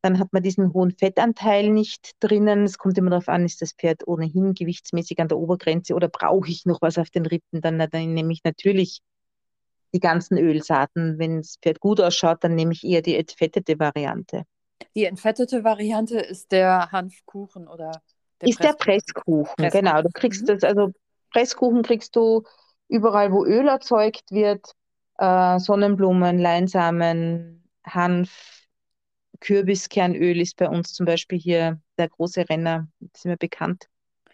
Dann hat man diesen hohen Fettanteil nicht drinnen. Es kommt immer darauf an, ist das Pferd ohnehin gewichtsmäßig an der Obergrenze oder brauche ich noch was auf den Rippen? Dann, dann nehme ich natürlich die ganzen Ölsaaten. Wenn das Pferd gut ausschaut, dann nehme ich eher die entfettete Variante. Die entfettete Variante ist der Hanfkuchen oder der ist der Presskuchen. Presskuchen, genau. Du kriegst Mhm. das, also Presskuchen kriegst du überall, wo Öl erzeugt wird. Äh, Sonnenblumen, Leinsamen, Hanf, Kürbiskernöl ist bei uns zum Beispiel hier der große Renner, ist mir bekannt.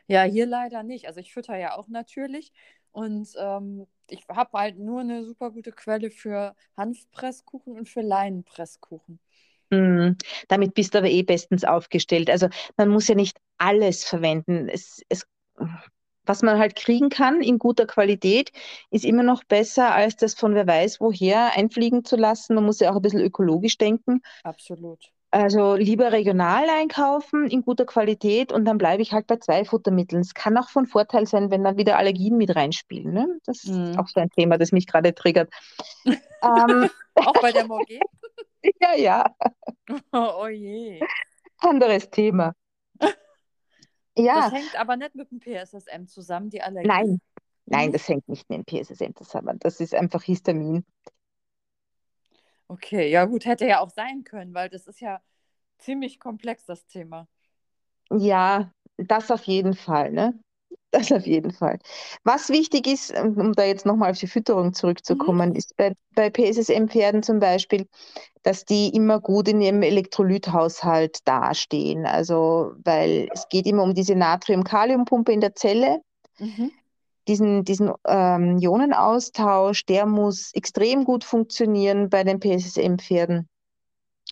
Ja, hier leider nicht. Also ich fütter ja auch natürlich und ähm, ich habe halt nur eine super gute Quelle für Hanfpresskuchen und für Leinenpresskuchen. Mm, damit bist du aber eh bestens aufgestellt. Also man muss ja nicht alles verwenden. Es, es, was man halt kriegen kann in guter Qualität, ist immer noch besser, als das von wer weiß woher einfliegen zu lassen. Man muss ja auch ein bisschen ökologisch denken. Absolut. Also lieber regional einkaufen in guter Qualität und dann bleibe ich halt bei zwei Futtermitteln. Es kann auch von Vorteil sein, wenn dann wieder Allergien mit reinspielen. Ne? Das ist Mhm. auch so ein Thema, das mich gerade triggert. ähm, <laughs> Auch bei der Morgen? <laughs> ja, ja, <laughs> Oh je. anderes Thema. Ja, Das hängt aber nicht mit dem PSSM zusammen, die Allergie. nein, nein, Mhm. das hängt nicht mit dem PSSM zusammen. Das ist einfach Histamin. Okay, ja gut, hätte ja auch sein können, weil das ist ja ziemlich komplex, das Thema. Ja, das auf jeden Fall, ne? <laughs> Das auf jeden Fall. Was wichtig ist, um um da jetzt nochmal auf die Fütterung Mhm. zurückzukommen, ist bei, bei PSSM-Pferden zum Beispiel, dass die immer gut in ihrem Elektrolythaushalt dastehen. Also, weil es geht immer um diese Natrium-Kalium-Pumpe in der Zelle. Mhm. Diesen, diesen ähm, Ionenaustausch, der muss extrem gut funktionieren bei den PSSM-Pferden.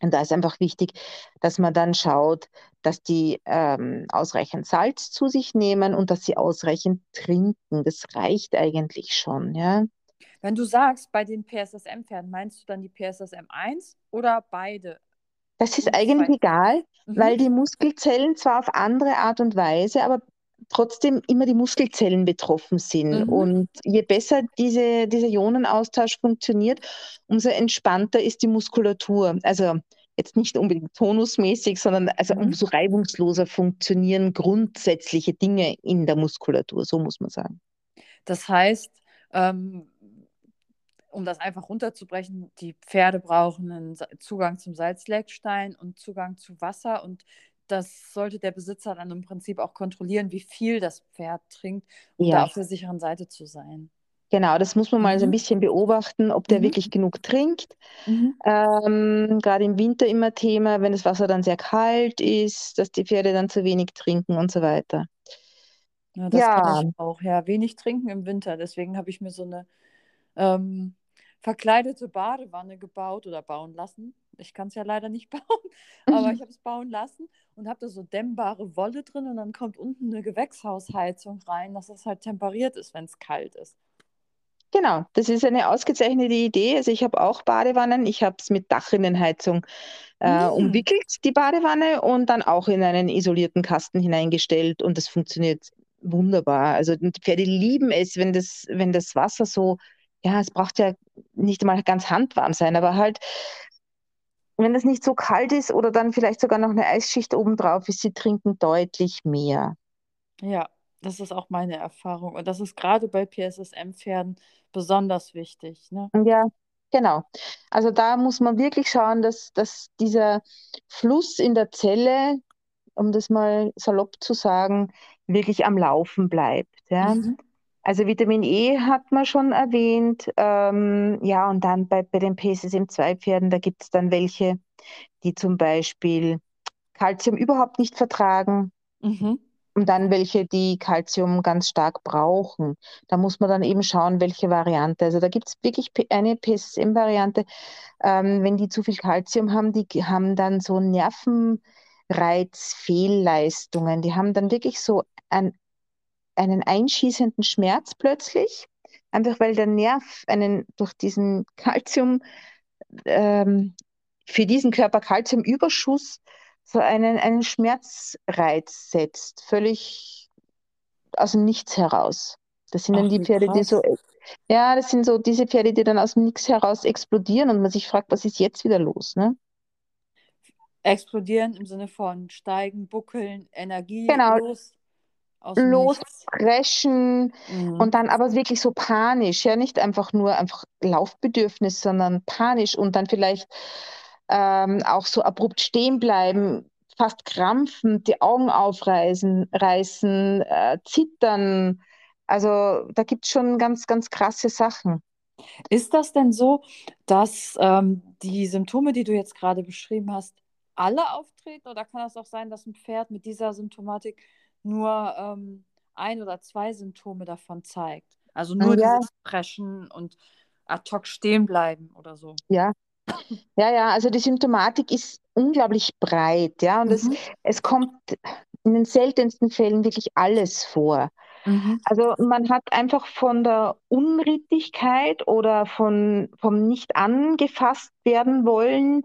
Und da ist einfach wichtig, dass man dann schaut, dass die ähm, ausreichend Salz zu sich nehmen und dass sie ausreichend trinken. Das reicht eigentlich schon, ja. Wenn du sagst, bei den PSSM-Pferden, meinst du dann die PSSM 1 oder beide? Das ist eigentlich egal, Mhm. weil die Muskelzellen zwar auf andere Art und Weise, aber trotzdem immer die Muskelzellen betroffen sind. Mhm. Und je besser diese, dieser Ionenaustausch funktioniert, umso entspannter ist die Muskulatur. Also jetzt nicht unbedingt tonusmäßig, sondern also Mhm. umso reibungsloser funktionieren grundsätzliche Dinge in der Muskulatur, so muss man sagen. Das heißt, ähm, um das einfach runterzubrechen, die Pferde brauchen einen Zugang zum Salzleckstein und Zugang zu Wasser und das sollte der Besitzer dann im Prinzip auch kontrollieren, wie viel das Pferd trinkt, um da Ja, auf der sicheren Seite zu sein. genau, das muss man mal so ein Mhm. bisschen beobachten, ob der Mhm. wirklich genug trinkt. Mhm. Ähm, gerade im Winter immer Thema, wenn das Wasser dann sehr kalt ist, dass die Pferde dann zu wenig trinken und so weiter. Ja, das Ja, ich auch. Ja, wenig trinken im Winter. Deswegen habe ich mir so eine ähm, verkleidete Badewanne gebaut oder bauen lassen. Ich kann es ja leider nicht <laughs> bauen, aber ich <laughs> habe es bauen lassen und habe da so dämmbare Wolle drin und dann kommt unten eine Gewächshausheizung rein, dass es halt temperiert ist, wenn es kalt ist. genau, das ist eine ausgezeichnete Idee. Also ich habe auch Badewannen, ich habe es mit Dachrinnenheizung äh, Mm. umwickelt, die Badewanne, und dann auch in einen isolierten Kasten hineingestellt und das funktioniert wunderbar. Also die Pferde lieben es, wenn das, wenn das Wasser so, ja, es braucht ja nicht mal ganz handwarm sein, aber halt wenn es nicht so kalt ist oder dann vielleicht sogar noch eine Eisschicht obendrauf ist, sie trinken deutlich mehr. Ja, das ist auch meine Erfahrung. Und das ist gerade bei PSSM-Pferden besonders wichtig. Ne? Ja, genau. Also da muss man wirklich schauen, dass, dass dieser Fluss in der Zelle, um das mal salopp zu sagen, wirklich am Laufen bleibt. Ja. Mhm. Also Vitamin E hat man schon erwähnt. Ähm, ja, und dann bei, bei den PSSM2-Pferden, da gibt es dann welche, die zum Beispiel Kalzium überhaupt nicht vertragen. Mhm. Und dann welche, die Calcium ganz stark brauchen. Da muss man dann eben schauen, welche Variante. Also da gibt es wirklich eine PSM-Variante, ähm, wenn die zu viel Calcium haben, die haben dann so Nervenreizfehlleistungen. Die haben dann wirklich so ein, einen einschießenden Schmerz plötzlich, einfach weil der Nerv einen durch diesen Calcium, ähm, für diesen Körper Calciumüberschuss so einen, einen Schmerzreiz setzt, völlig aus dem Nichts heraus. Das sind dann Ach, die wie Pferde, die so, krass. ja, das sind so diese Pferde, die dann aus dem Nichts heraus explodieren und man sich fragt, was ist jetzt wieder los, ne? Explodieren im Sinne von steigen, buckeln, Energie Genau, los lospreschen Mhm. und dann aber wirklich so panisch, ja, nicht einfach nur einfach Laufbedürfnis, sondern panisch und dann vielleicht ähm, auch so abrupt stehen bleiben, fast krampfen, die Augen aufreißen, reißen, äh, zittern. Also da gibt es schon ganz, ganz krasse Sachen. Ist das denn so, dass ähm, die Symptome, die du jetzt gerade beschrieben hast, alle auftreten? Oder kann es auch sein, dass ein Pferd mit dieser Symptomatik nur ähm, ein oder zwei Symptome davon zeigt? Also nur Ja, dieses Preschen und ad hoc stehen bleiben oder so. ja, Ja, ja, also die Symptomatik ist unglaublich breit, ja, und es, Mhm. es kommt in den seltensten Fällen wirklich alles vor. Mhm. Also man hat einfach von der Unrittigkeit oder von, vom nicht angefasst werden wollen,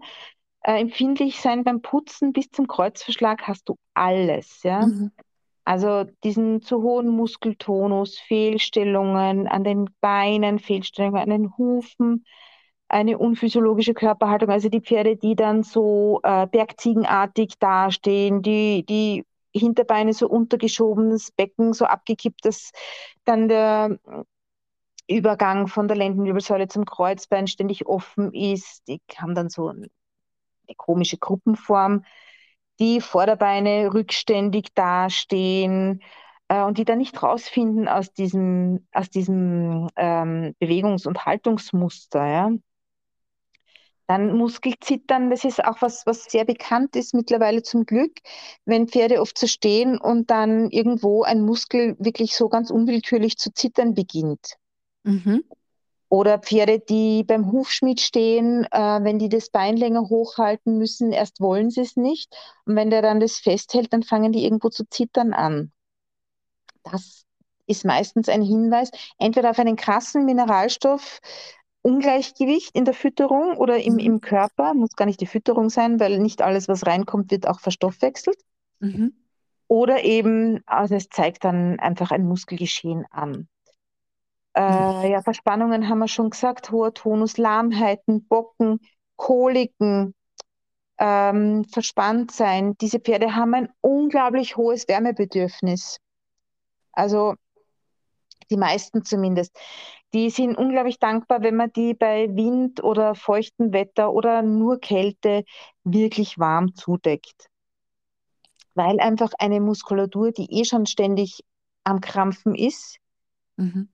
äh, empfindlich sein beim Putzen bis zum Kreuzverschlag hast du alles, ja. Mhm. Also diesen zu hohen Muskeltonus, Fehlstellungen an den Beinen, Fehlstellungen an den Hufen, eine unphysiologische Körperhaltung, also die Pferde, die dann so äh, bergziegenartig dastehen, die, die Hinterbeine so untergeschoben, das Becken so abgekippt, dass dann der, Übergang von der Lendenwirbelsäule zum Kreuzbein ständig offen ist. Die haben dann so eine komische Gruppenform, die Vorderbeine rückständig dastehen äh, und die dann nicht rausfinden aus diesem, aus diesem ähm, Bewegungs- und Haltungsmuster. Ja? Dann Muskelzittern, das ist auch was, was sehr bekannt ist mittlerweile zum Glück, wenn Pferde oft so stehen und dann irgendwo ein Muskel wirklich so ganz unwillkürlich zu zittern beginnt. Mhm. Oder Pferde, die beim Hufschmied stehen, äh, wenn die das Bein länger hochhalten müssen, erst wollen sie es nicht. Und wenn der dann das festhält, dann fangen die irgendwo zu zittern an. Das ist meistens ein Hinweis, entweder auf einen krassen Mineralstoff, Ungleichgewicht in der Fütterung oder im, mhm. im Körper, muss gar nicht die Fütterung sein, weil nicht alles, was reinkommt, wird auch verstoffwechselt. Mhm. Oder eben, also es zeigt dann einfach ein Muskelgeschehen an. Äh, ja, Verspannungen haben wir schon gesagt, hoher Tonus, Lahmheiten, Bocken, Koliken, ähm, verspannt sein. Diese Pferde haben ein unglaublich hohes Wärmebedürfnis. Also die meisten zumindest. Die sind unglaublich dankbar, wenn man die bei Wind oder feuchtem Wetter oder nur Kälte wirklich warm zudeckt. Weil einfach eine Muskulatur, die eh schon ständig am Krampfen ist, mhm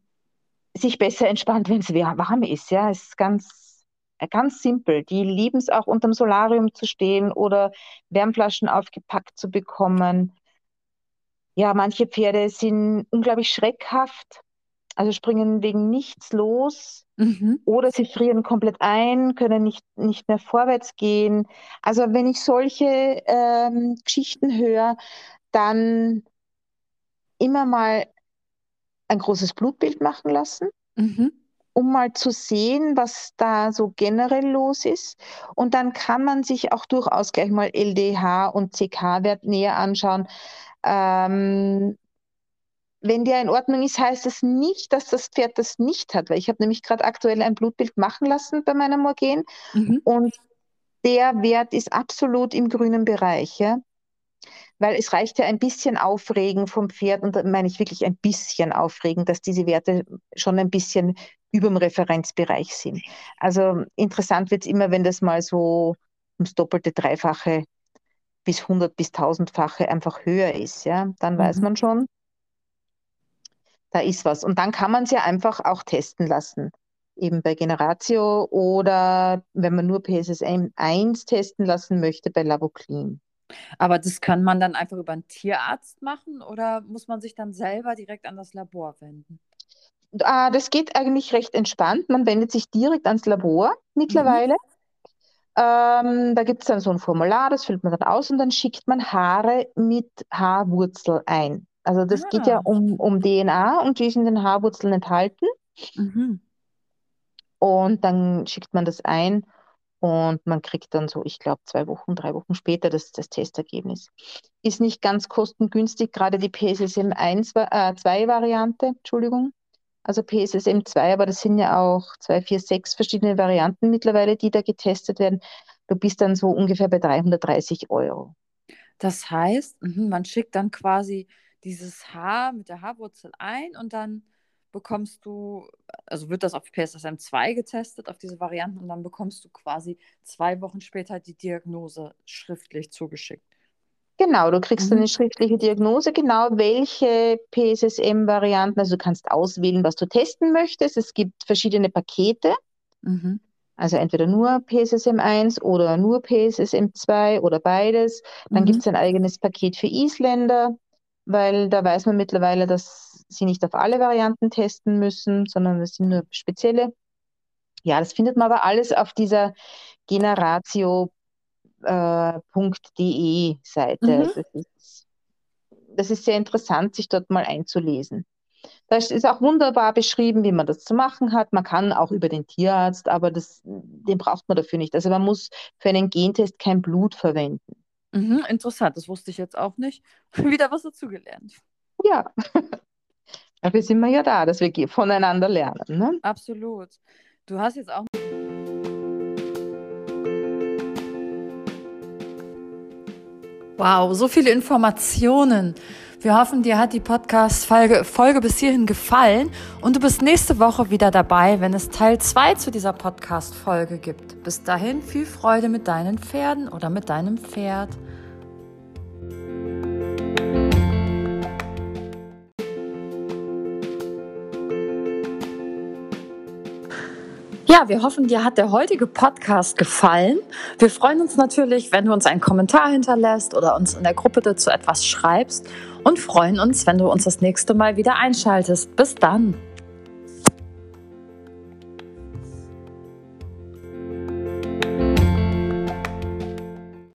sich besser entspannt, wenn es warm ist. Ja, es ist ganz, ganz simpel. Die lieben es auch unterm Solarium zu stehen oder Wärmflaschen aufgepackt zu bekommen. Ja, manche Pferde sind unglaublich schreckhaft, also springen wegen nichts los mhm. oder sie frieren komplett ein, können nicht, nicht mehr vorwärts gehen. Also wenn ich solche ähm, Geschichten höre, dann immer mal ein großes Blutbild machen lassen, mhm. um mal zu sehen, was da so generell los ist. Und dann kann man sich auch durchaus gleich mal LDH und CK-Wert näher anschauen. Ähm, wenn der in Ordnung ist, heißt das nicht, dass das Pferd das nicht hat, weil ich habe nämlich gerade aktuell ein Blutbild machen lassen bei meiner Morgen mhm. und der Wert ist absolut im grünen Bereich. Ja? Weil es reicht ja ein bisschen Aufregen vom Pferd, und da meine ich wirklich ein bisschen Aufregen, dass diese Werte schon ein bisschen über dem Referenzbereich sind. Also interessant wird es immer, wenn das mal so ums doppelte, dreifache bis 100 bis 1000-fache einfach höher ist. Ja? Dann mhm. weiß man schon, da ist was. Und dann kann man es ja einfach auch testen lassen. Eben bei Generatio oder wenn man nur PSSM 1 testen lassen möchte, bei Lavoclean. Aber das kann man dann einfach über einen Tierarzt machen oder muss man sich dann selber direkt an das Labor wenden? Ah, das geht eigentlich recht entspannt. Man wendet sich direkt ans Labor mittlerweile. Mhm. Ähm, da gibt es dann so ein Formular, das füllt man dann aus und dann schickt man Haare mit Haarwurzel ein. Also das ah. geht ja ah. um, um DNA und die ist in den Haarwurzeln enthalten. Mhm. Und dann schickt man das ein und man kriegt dann so, ich glaube, zwei Wochen, drei Wochen später das, das Testergebnis. Ist nicht ganz kostengünstig, gerade die PSSM 1, äh, 2 Variante, Entschuldigung. Also PSSM 2, aber das sind ja auch zwei, vier, sechs verschiedene Varianten mittlerweile, die da getestet werden. Du bist dann so ungefähr bei 330 Euro. Das heißt, mhm, man schickt dann quasi dieses Haar mit der Haarwurzel ein und dann bekommst du, also wird das auf PSSM 2 getestet, auf diese Varianten, und dann bekommst du quasi zwei Wochen später die Diagnose schriftlich zugeschickt. Genau, du kriegst mhm. eine schriftliche Diagnose, genau welche PSSM-Varianten, also du kannst auswählen, was du testen möchtest. Es gibt verschiedene Pakete, mhm. also entweder nur PSSM 1 oder nur PSSM 2 oder beides. Dann mhm. gibt es ein eigenes Paket für Isländer, weil da weiß man mittlerweile, dass sie nicht auf alle Varianten testen müssen, sondern es sind nur spezielle. Ja, das findet man aber alles auf dieser generatio.de äh, Seite. Mhm. Das, ist, das ist sehr interessant, sich dort mal einzulesen. Da ist auch wunderbar beschrieben, wie man das zu machen hat. Man kann auch über den Tierarzt, aber das, den braucht man dafür nicht. Also man muss für einen Gentest kein Blut verwenden. Mhm, interessant, das wusste ich jetzt auch nicht. <laughs> Wieder was dazugelernt. Ja. Dafür sind wir ja da, dass wir voneinander lernen. Ne? Absolut. Du hast jetzt auch. Wow, so viele Informationen Wir hoffen, dir hat die Podcast-Folge Folge bis hierhin gefallen und du bist nächste Woche wieder dabei, wenn es Teil 2 zu dieser Podcast-Folge gibt. Bis dahin viel Freude mit deinen Pferden oder mit deinem Pferd. Ja, wir hoffen, dir hat der heutige Podcast gefallen. Wir freuen uns natürlich, wenn du uns einen Kommentar hinterlässt oder uns in der Gruppe dazu etwas schreibst und freuen uns, wenn du uns das nächste Mal wieder einschaltest. Bis dann.